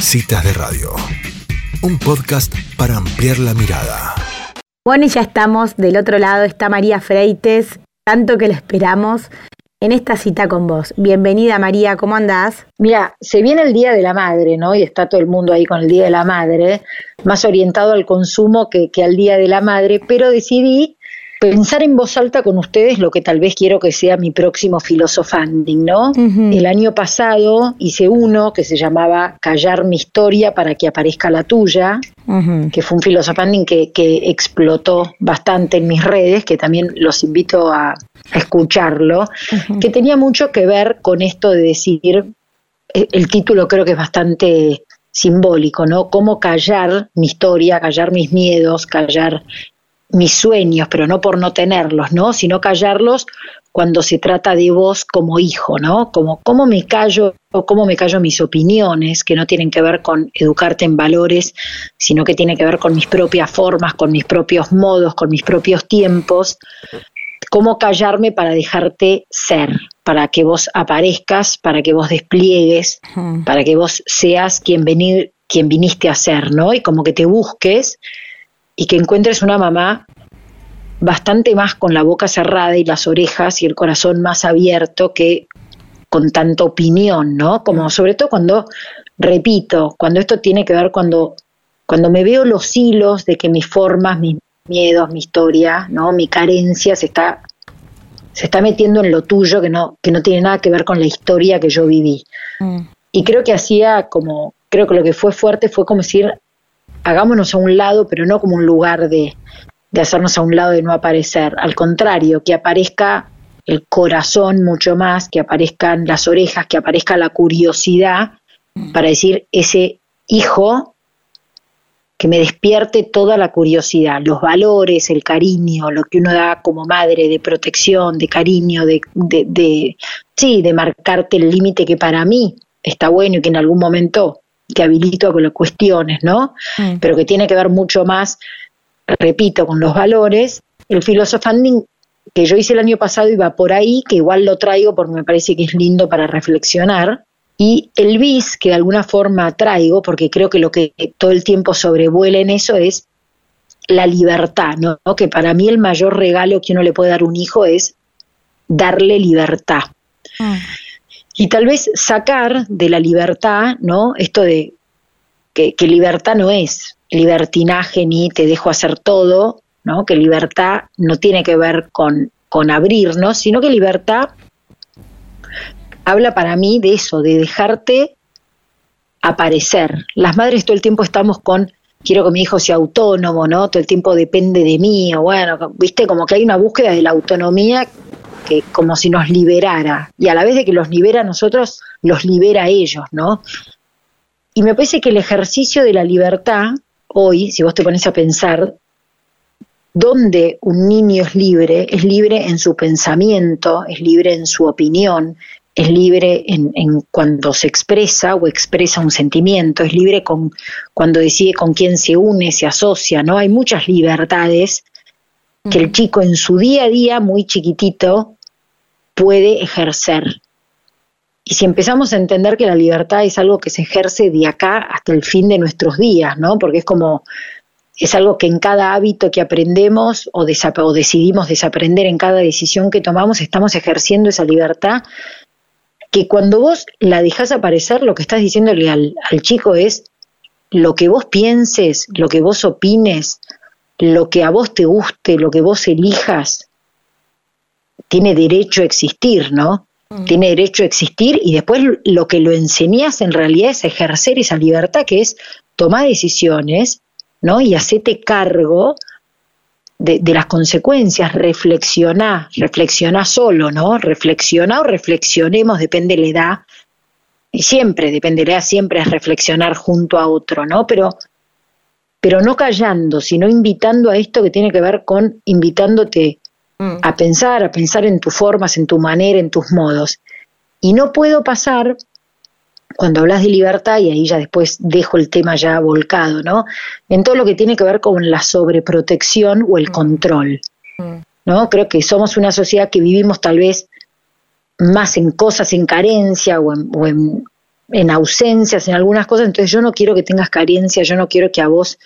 Citas de Radio, un podcast para ampliar la mirada. Bueno, y ya estamos del otro lado, está María Freites, tanto que lo esperamos en esta cita con vos. Bienvenida María, ¿cómo andás? Mira, se viene el Día de la Madre, ¿no? Y está todo el mundo ahí con el Día de la Madre, más orientado al consumo que, que al Día de la Madre, pero decidí pensar en voz alta con ustedes lo que tal vez quiero que sea mi próximo filosofanding, ¿no? El año pasado hice uno que se llamaba Callar mi historia para que aparezca la tuya, que fue un filosofanding que, que explotó bastante en mis redes, que también los invito a, escucharlo, que tenía mucho que ver con esto de decir, eh, el título creo que es bastante simbólico, ¿no? Cómo callar mi historia, callar mis miedos, callar mis sueños, pero no por no tenerlos, ¿no? Sino callarlos cuando se trata de vos como hijo, ¿no? Como cómo me callo o cómo me callo mis opiniones que no tienen que ver con educarte en valores, sino que tiene que ver con mis propias formas, con mis propios modos, con mis propios tiempos. Cómo callarme para dejarte ser, para que vos aparezcas, para que vos despliegues, para que vos seas quien venir, quien viniste a ser, ¿no? Y como que te busques y que encuentres una mamá bastante más con la boca cerrada y las orejas y el corazón más abierto que con tanta opinión, ¿no? Como sobre todo cuando, repito, cuando esto tiene que ver cuando, cuando me veo los hilos de que mis formas, mis miedos, mi historia, ¿no? Mi carencia se está, se está metiendo en lo tuyo que no, que no tiene nada que ver con la historia que yo viví. Mm. Y creo que hacía como, creo que lo que fue fuerte fue como decir, hagámonos a un lado, pero no como un lugar de, de hacernos a un lado y no aparecer. Al contrario, que aparezca el corazón mucho más, que aparezcan las orejas, que aparezca la curiosidad para decir ese hijo que me despierte toda la curiosidad, los valores, el cariño, lo que uno da como madre de protección, de cariño, de, de, de sí, de marcarte el límite que para mí está bueno y que en algún momento que habilito a que lo cuestiones, ¿no? Mm. Pero que tiene que ver mucho más, repito, con los valores. El filosofanding que yo hice el año pasado iba por ahí, que igual lo traigo porque me parece que es lindo para reflexionar. Y el bis que de alguna forma traigo, porque creo que lo que todo el tiempo sobrevuela en eso es la libertad, ¿no? Que para mí el mayor regalo que uno le puede dar a un hijo es darle libertad. Mm y tal vez sacar de la libertad, ¿no? Esto de que, libertad no es libertinaje ni te dejo hacer todo, ¿no? Que libertad no tiene que ver con, con abrirnos, sino que libertad habla para mí de eso, de dejarte aparecer. Las madres todo el tiempo estamos con quiero que mi hijo sea autónomo, ¿no? Todo el tiempo depende de mí, o bueno, viste, como que hay una búsqueda de la autonomía que como si nos liberara, y a la vez de que los libera a nosotros, los libera a ellos, ¿no? Y me parece que el ejercicio de la libertad, hoy, si vos te pones a pensar, donde un niño es libre, es libre en su pensamiento, es libre en su opinión, es libre en, en, cuando se expresa o expresa un sentimiento, es libre con, cuando decide con quién se une, se asocia, ¿no? Hay muchas libertades que el chico en su día a día, muy chiquitito, puede ejercer. Y si empezamos a entender que la libertad es algo que se ejerce de acá hasta el fin de nuestros días, ¿no? Porque es como, es algo que en cada hábito que aprendemos o, o decidimos desaprender en cada decisión que tomamos, estamos ejerciendo esa libertad que cuando vos la dejas aparecer, lo que estás diciéndole al, al chico es lo que vos pienses, lo que vos opines, lo que a vos te guste, lo que vos elijas, tiene derecho a existir, ¿no? Mm. Tiene derecho a existir y después lo que lo enseñas en realidad es ejercer esa libertad que es tomar decisiones, ¿no? Y hacerte cargo de, las consecuencias, reflexionar, reflexionar solo, ¿no? Reflexionar o reflexionemos, depende de la edad, y siempre, depende de la edad, siempre es reflexionar junto a otro, ¿no? Pero, pero no callando, sino invitando a esto que tiene que ver con invitándote Mm. a pensar, a pensar en tus formas, en tu manera, en tus modos. Y no puedo pasar, cuando hablas de libertad, y ahí ya después dejo el tema ya volcado, ¿no? En todo lo que tiene que ver con la sobreprotección o el mm. control. Mm. ¿no? Creo que somos una sociedad que vivimos tal vez más en cosas en carencia o en, en ausencias, en algunas cosas, entonces yo no quiero que tengas carencia, yo no quiero que a vos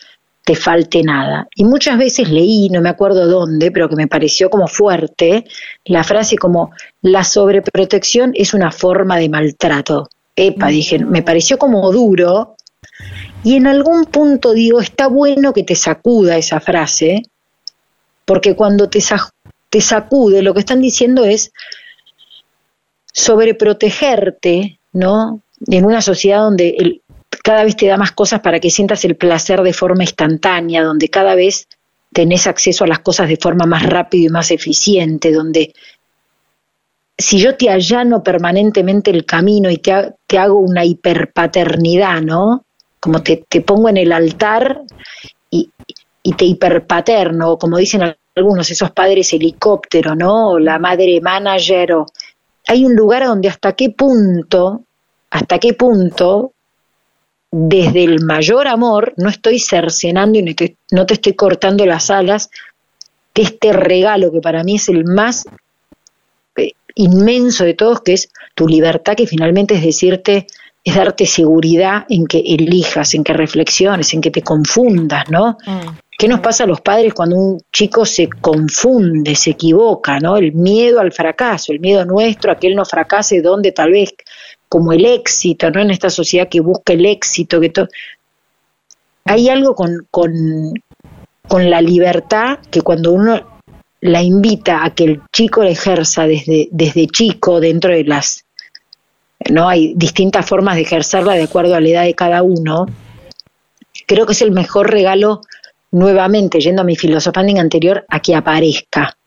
te falte nada. Y muchas veces leí, no me acuerdo dónde, pero que me pareció como fuerte, la frase como, la sobreprotección es una forma de maltrato. Epa, dije, me pareció como duro. Y en algún punto digo, está bueno que te sacuda esa frase, porque cuando te, te sacude, lo que están diciendo es sobreprotegerte, ¿no? En una sociedad donde el, cada vez te da más cosas para que sientas el placer de forma instantánea, donde cada vez tenés acceso a las cosas de forma más rápida y más eficiente, donde si yo te allano permanentemente el camino y te, te hago una hiperpaternidad, ¿no? Como te, te pongo en el altar y, y, te hiperpaterno, como dicen algunos, esos padres helicóptero, ¿no? O la madre manager, o hay un lugar donde hasta qué punto, hasta qué punto desde el mayor amor no estoy cercenando y no te, estoy cortando las alas de este regalo que para mí es el más eh, inmenso de todos, que es tu libertad, que finalmente es decirte, es darte seguridad en que elijas, en que reflexiones, en que te confundas, ¿no? Mm. ¿Qué nos pasa a los padres cuando un chico se confunde, se equivoca, ¿no? El miedo al fracaso, el miedo nuestro a que él no fracase donde tal vez como el éxito, ¿no? En esta sociedad que busca el éxito, que todo. Hay algo con, con, la libertad que cuando uno la invita a que el chico la ejerza desde, desde chico dentro de las no hay distintas formas de ejercerla de acuerdo a la edad de cada uno creo que es el mejor regalo nuevamente yendo a mi filosofía anterior a que aparezca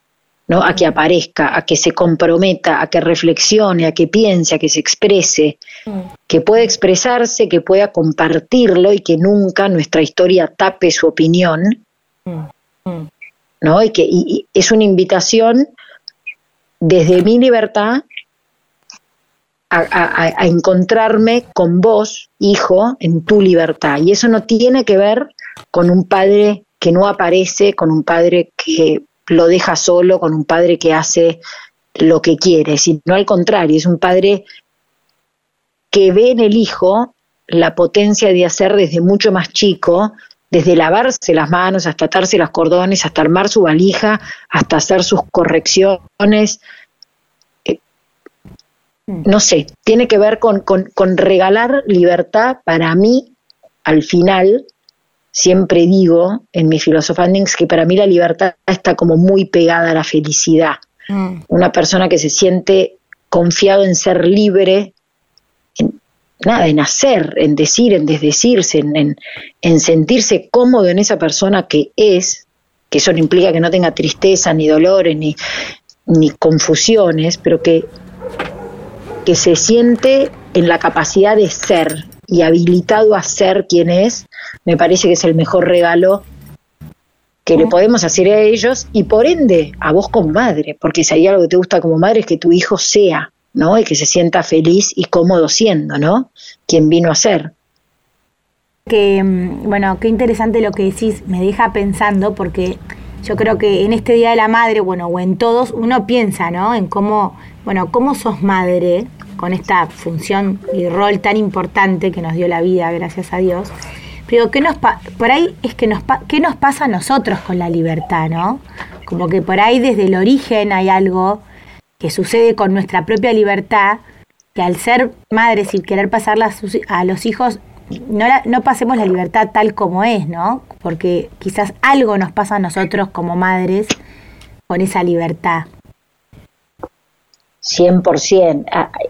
¿no? a que aparezca, a que se comprometa, a que reflexione, a que piense, a que se exprese, mm. que pueda expresarse, que pueda compartirlo y que nunca nuestra historia tape su opinión, mm. Mm. ¿no? Y que es una invitación desde mi libertad a, a, encontrarme con vos, hijo, en tu libertad. Y eso no tiene que ver con un padre que no aparece, con un padre que lo deja solo con un padre que hace lo que quiere, sino al contrario, es un padre que ve en el hijo la potencia de hacer desde mucho más chico, desde lavarse las manos hasta atarse los cordones, hasta armar su valija, hasta hacer sus correcciones. Eh, no sé, tiene que ver con, con, con regalar libertad para mí al final siempre digo en mi filosofandings que para mí la libertad está como muy pegada a la felicidad. Mm. Una persona que se siente confiado en ser libre, en, nada, en hacer, en decir, en desdecirse, en, en, sentirse cómodo en esa persona que es, que eso no implica que no tenga tristeza, ni dolores, ni, ni confusiones, pero que, que se siente en la capacidad de ser, y habilitado a ser quien es, me parece que es el mejor regalo que le podemos hacer a ellos y por ende a vos como madre, porque si hay algo que te gusta como madre es que tu hijo sea, ¿no? Y que se sienta feliz y cómodo siendo, ¿no? Quien vino a ser. Que, mm, bueno, qué interesante lo que decís, me deja pensando porque yo creo que en este Día de la Madre, bueno, o en todos, uno piensa, ¿no? En cómo, bueno, cómo sos madre, con esta función y rol tan importante que nos dio la vida, gracias a Dios. Pero ¿qué nos por ahí es que nos qué nos pasa a nosotros con la libertad, ¿no? Como que por ahí desde el origen hay algo que sucede con nuestra propia libertad, que al ser madres y querer pasarla a los hijos, no, no pasemos la libertad tal como es, ¿no? Porque quizás algo nos pasa a nosotros como madres con esa libertad. 100%,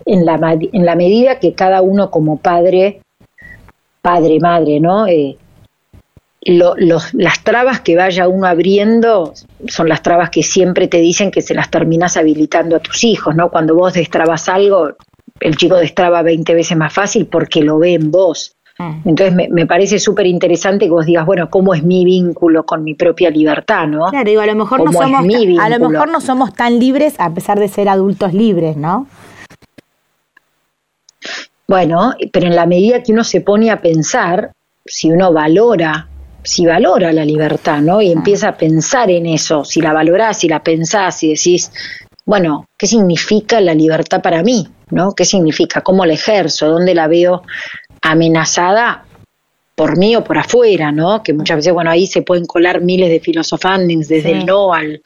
en la, en la medida que cada uno como padre, padre, madre, ¿no? Eh, las trabas que vaya uno abriendo son las trabas que siempre te dicen que se las terminas habilitando a tus hijos, ¿no? Cuando vos destrabas algo, el chico destraba 20 veces más fácil porque lo ve en vos. Mm. Entonces me, parece súper interesante que vos digas, bueno, ¿cómo es mi vínculo con mi propia libertad, no? Claro, digo, a lo mejor no somos, a lo mejor no somos tan libres a pesar de ser adultos libres, ¿no? Bueno, pero en la medida que uno se pone a pensar, si uno valora, si valora la libertad, ¿no? Y empieza a pensar en eso, si la valorás, si la pensás, y decís, bueno, ¿qué significa la libertad para mí? ¿no? ¿Qué significa? ¿Cómo la ejerzo? ¿Dónde la veo amenazada por mí o por afuera, ¿no? Que muchas veces, bueno, ahí se pueden colar miles de filosofandings desde el no al...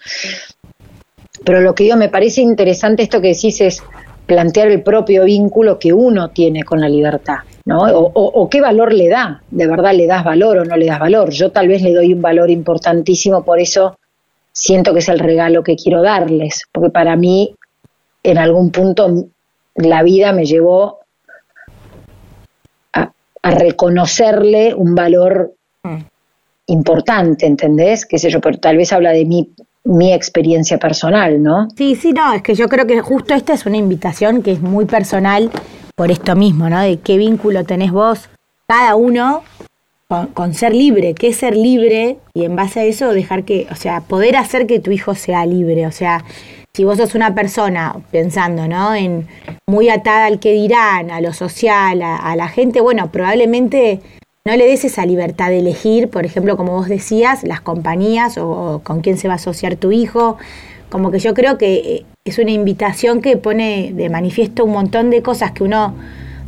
Pero lo que yo me parece interesante esto que decís es plantear el propio vínculo que uno tiene con la libertad, ¿no? O, o, qué valor le da, de verdad le das valor o no le das valor. Yo tal vez le doy un valor importantísimo, por eso siento que es el regalo que quiero darles, porque para mí en algún punto la vida me llevó a reconocerle un valor mm. importante, ¿entendés? Qué sé yo, pero tal vez habla de mi, mi experiencia personal, ¿no? Sí, sí, no, es que yo creo que justo esta es una invitación que es muy personal por esto mismo, ¿no? De qué vínculo tenés vos, cada uno, con, con, ser libre, qué es ser libre, y en base a eso dejar que, o sea, poder hacer que tu hijo sea libre, o sea, si vos sos una persona pensando, ¿no? En muy atada al que dirán, a lo social, a, la gente, bueno, probablemente no le des esa libertad de elegir, por ejemplo, como vos decías, las compañías o, con quién se va a asociar tu hijo. Como que yo creo que eh, es una invitación que pone de manifiesto un montón de cosas que uno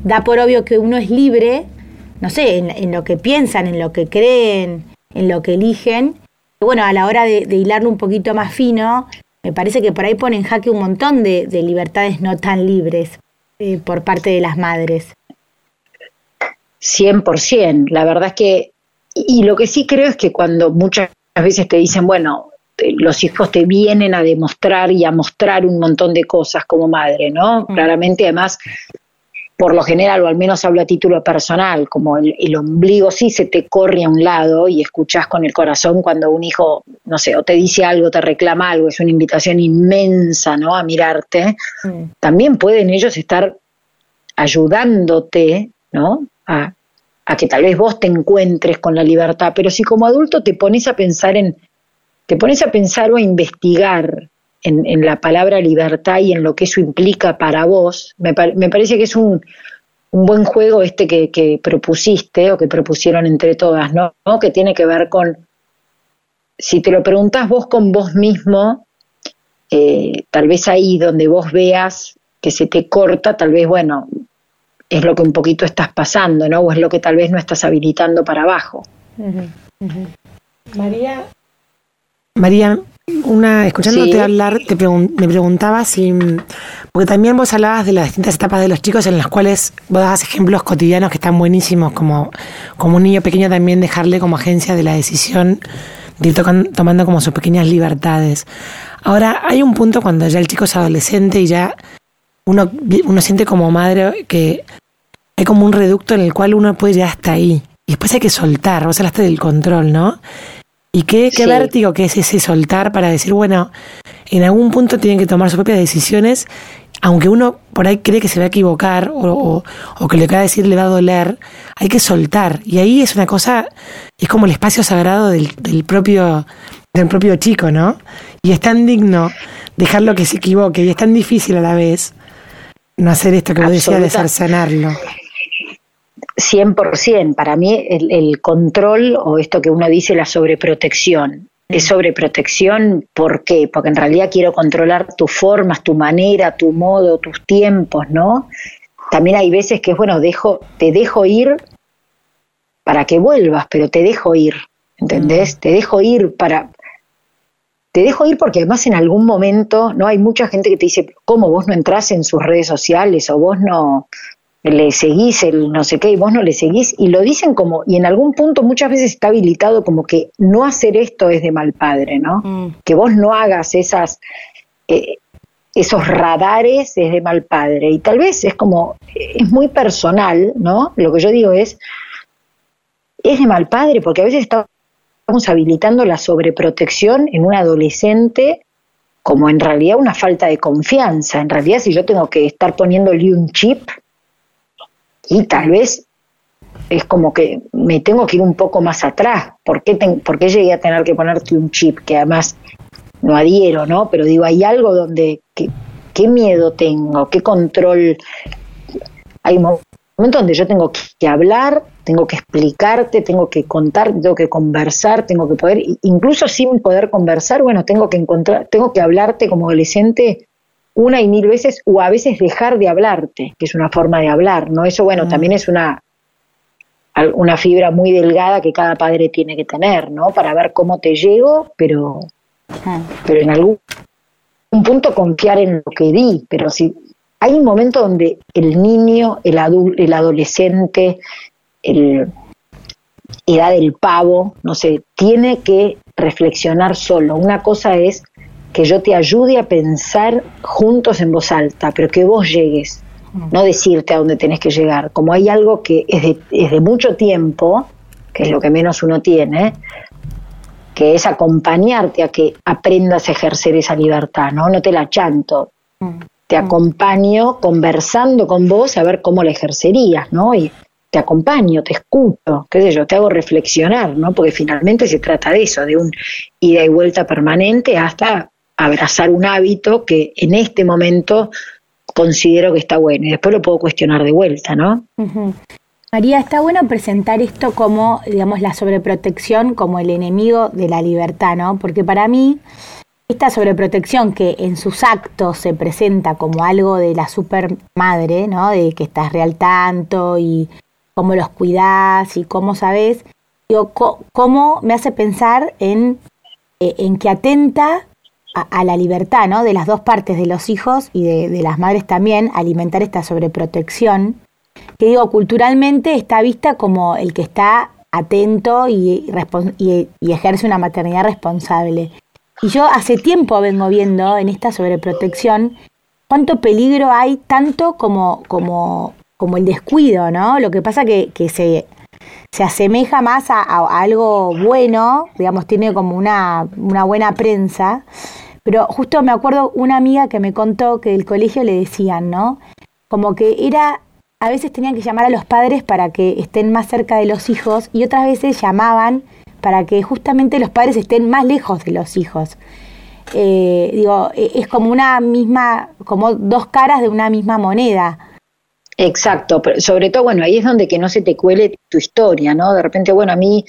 da por obvio que uno es libre, no sé, en, lo que piensan, en lo que creen, en lo que eligen. Bueno, a la hora de hilarlo un poquito más fino, me parece que por ahí pone en jaque un montón de, libertades no tan libres eh, por parte de las madres. 100%, la verdad es que, y lo que sí creo es que cuando muchas veces te dicen, bueno, los hijos te vienen a demostrar y a mostrar un montón de cosas como madre, ¿no? Mm. Claramente, además, por lo general, o al menos hablo a título personal, como el, ombligo sí se te corre a un lado y escuchas con el corazón cuando un hijo, no sé, o te dice algo, te reclama algo, es una invitación inmensa, ¿no? A mirarte. Mm. También pueden ellos estar ayudándote, ¿no? A, a que tal vez vos te encuentres con la libertad, pero si como adulto te pones a pensar en, te pones a pensar o a investigar en, la palabra libertad y en lo que eso implica para vos, me, me parece que es un, un buen juego este que, que, propusiste o que propusieron entre todas, ¿no? Que tiene que ver con, si te lo preguntas vos con vos mismo, eh, tal vez ahí donde vos veas que se te corta, tal vez, bueno, es lo que un poquito estás pasando, ¿no? O es lo que tal vez no estás habilitando para abajo. María. María, una, escuchándote hablar, te me preguntaba si, porque también vos hablabas de las distintas etapas de los chicos en las cuales vos dabas ejemplos cotidianos que están buenísimos, como, como un niño pequeño también dejarle como agencia de la decisión, de ir tomando como sus pequeñas libertades. Ahora, hay un punto cuando ya el chico es adolescente y ya uno, uno siente como madre que hay como un reducto en el cual uno puede llegar hasta ahí. Y después hay que soltar, vos hablaste del control, ¿no? Y qué, qué vértigo que es ese soltar para decir, bueno, en algún punto tienen que tomar sus propias decisiones, aunque uno por ahí cree que se va a equivocar o, o, que lo que va a decir le va a doler, hay que soltar. Y ahí es una cosa, es como el espacio sagrado del, del propio del propio chico, ¿no? Y es tan digno dejarlo que se equivoque y es tan difícil a la vez no hacer esto que vos decías de cercenarlo. 100%. Para mí el, control o esto que uno dice la sobreprotección. Es sobreprotección, ¿por qué? Porque en realidad quiero controlar tus formas, tu manera, tu modo, tus tiempos, ¿no? También hay veces que, bueno, dejo, te dejo ir para que vuelvas, pero te dejo ir, ¿entendés? Te dejo ir para... Te dejo ir porque además en algún momento, ¿no? Hay mucha gente que te dice, ¿cómo vos no entras en sus redes sociales o vos no, le seguís el no sé qué y vos no le seguís y lo dicen como y en algún punto muchas veces está habilitado como que no hacer esto es de mal padre, ¿no? Mm. Que vos no hagas esas eh, esos radares es de mal padre y tal vez es como es muy personal, ¿no? Lo que yo digo es es de mal padre porque a veces estamos habilitando la sobreprotección en un adolescente como en realidad una falta de confianza. En realidad si yo tengo que estar poniéndole un chip y tal vez es como que me tengo que ir un poco más atrás. ¿Por qué, llegué a tener que ponerte un chip que además no adhiero, ¿no? Pero digo, hay algo donde, ¿qué miedo tengo? ¿Qué control? Hay momentos donde yo tengo que hablar, tengo que explicarte, tengo que contar, tengo que conversar, tengo que poder, incluso sin poder conversar, bueno, tengo que encontrar, tengo que hablarte como adolescente una y mil veces o a veces dejar de hablarte, que es una forma de hablar, ¿no? Eso, bueno, también es una, una fibra muy delgada que cada padre tiene que tener, ¿no? Para ver cómo te llego, pero, pero en algún un punto confiar en lo que di, pero si hay un momento donde el niño, el adulto, el adolescente, el edad del pavo, no sé, tiene que reflexionar solo. Una cosa es que yo te ayude a pensar juntos en voz alta, pero que vos llegues, no decirte a dónde tenés que llegar. Como hay algo que es de, es de mucho tiempo, que es lo que menos uno tiene, que es acompañarte a que aprendas a ejercer esa libertad, ¿no? No te la chanto. Te acompaño conversando con vos a ver cómo la ejercerías, ¿no? Y te acompaño, te escucho, qué sé yo, te hago reflexionar, ¿no? Porque finalmente se trata de eso, de un ida y vuelta permanente hasta abrazar un hábito que en este momento considero que está bueno y después lo puedo cuestionar de vuelta, ¿no? María, está bueno presentar esto como, digamos, la sobreprotección como el enemigo de la libertad, ¿no? Porque para mí, esta sobreprotección que en sus actos se presenta como algo de la supermadre, ¿no? De que estás real tanto y cómo los cuidás y cómo sabes, digo, cómo me hace pensar en, eh, en que atenta a, la libertad, ¿no? De las dos partes, de los hijos y de, las madres también, alimentar esta sobreprotección que digo, culturalmente está vista como el que está atento y, ejerce una maternidad responsable. Y yo hace tiempo vengo viendo en esta sobreprotección cuánto peligro hay, tanto como, como, como el descuido, ¿no? Lo que pasa que se, se asemeja más a, algo bueno, digamos, tiene como una, una buena prensa. Pero justo me acuerdo una amiga que me contó que del colegio le decían, ¿no? Como que era a veces tenían que llamar a los padres para que estén más cerca de los hijos y otras veces llamaban para que justamente los padres estén más lejos de los hijos. Eh, digo, e, es como una misma, como dos caras de una misma moneda. Exacto, pero sobre todo, bueno, ahí es donde que no se te cuele tu historia, ¿no? De repente, bueno, a mí,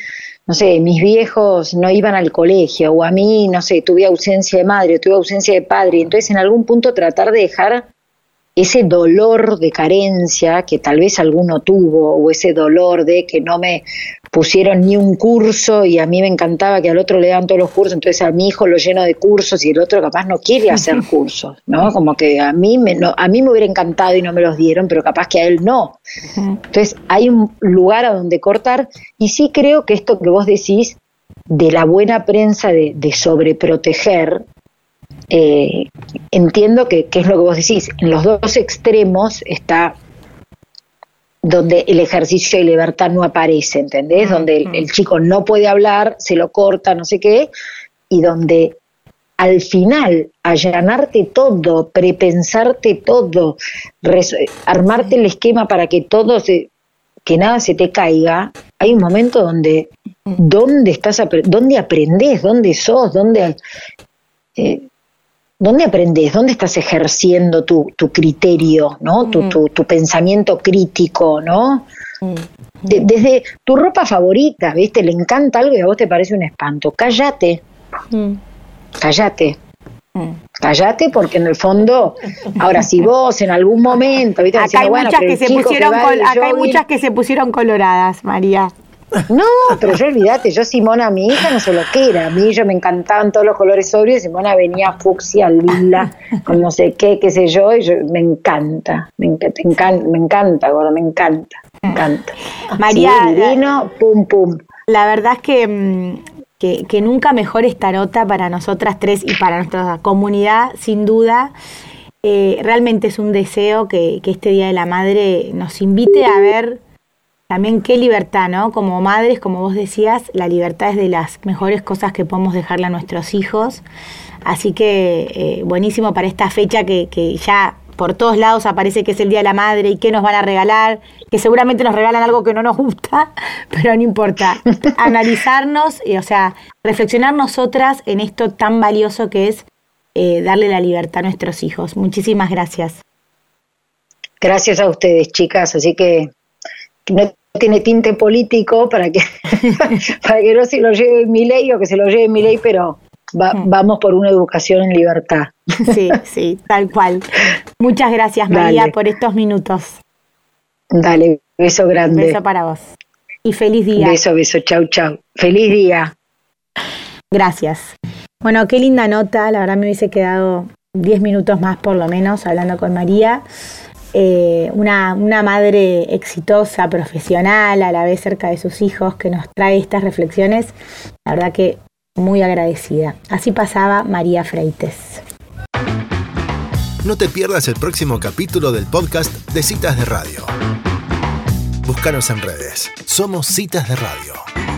no sé, mis viejos no iban al colegio, o a mí, no sé, tuve ausencia de madre, tuve ausencia de padre, entonces en algún punto tratar de dejar ese dolor de carencia que tal vez alguno tuvo, o ese dolor de que no me pusieron ni un curso y a mí me encantaba que al otro le dan todos los cursos, entonces a mi hijo lo lleno de cursos y el otro capaz no quiere hacer cursos, ¿no? Como que a mí me, no, a mí me hubiera encantado y no me los dieron, pero capaz que a él no. Entonces hay un lugar a donde cortar y sí creo que esto que vos decís de la buena prensa de, de sobreproteger eh, entiendo que, es lo que vos decís, en los dos extremos está donde el ejercicio de libertad no aparece, ¿entendés? Donde el, chico no puede hablar, se lo corta, no sé qué, y donde al final allanarte todo, prepensarte todo, armarte el esquema para que todo se, que nada se te caiga, hay un momento donde dónde estás dónde aprendes, dónde sos, dónde eh, ¿dónde aprendes? ¿Dónde estás ejerciendo tu, tu criterio, ¿no? Tu, tu, pensamiento crítico, ¿no? desde tu ropa favorita, ¿viste? Le encanta algo y a vos te parece un espanto. Cállate. Cállate. Cállate porque en el fondo, ahora si vos en algún momento, ¿viste? Acá, hay, muchas que se pusieron acá hay muchas que se pusieron coloradas, María. No, pero yo olvídate, yo Simona, mi hija, no sé lo que era. A mí yo me encantaban todos los colores sobrios. Simona venía fucsia, lila, con no sé qué, qué sé yo, y yo, me encanta, me, encanta, me encanta, gordo, me encanta, me encanta. María, divino, pum, pum. La verdad es mm, que, que, nunca mejor esta nota para nosotras tres y para nuestra comunidad, sin duda. Eh, realmente es un deseo que, que este Día de la Madre nos invite a ver también qué libertad, ¿no? Como madres, como vos decías, la libertad es de las mejores cosas que podemos dejarle a nuestros hijos. Así que eh, buenísimo para esta fecha que, que ya por todos lados aparece que es el Día de la Madre y qué nos van a regalar, que seguramente nos regalan algo que no nos gusta, pero no importa. Analizarnos, y, o sea, reflexionar nosotras en esto tan valioso que es eh, darle la libertad a nuestros hijos. Muchísimas gracias. Gracias a ustedes, chicas. Así que no tiene tinte político para que, para que no se lo lleve mi ley o que se lo lleve mi ley, pero mm. vamos por una educación en libertad. Sí, sí, tal cual. Muchas gracias María por estos minutos. Dale, beso grande. Beso para vos. Y feliz día. Beso, beso, chau, chau. Feliz día. Gracias. Bueno, qué linda nota, la verdad me hubiese quedado 10 minutos más por lo menos hablando con María. Eh, una, una, madre exitosa, profesional, a la vez cerca de sus hijos, que nos trae estas reflexiones, la verdad que muy agradecida. Así pasaba María Freites. No te pierdas el próximo capítulo del podcast de Citas de Radio. Búscanos en redes. Somos Citas de Radio.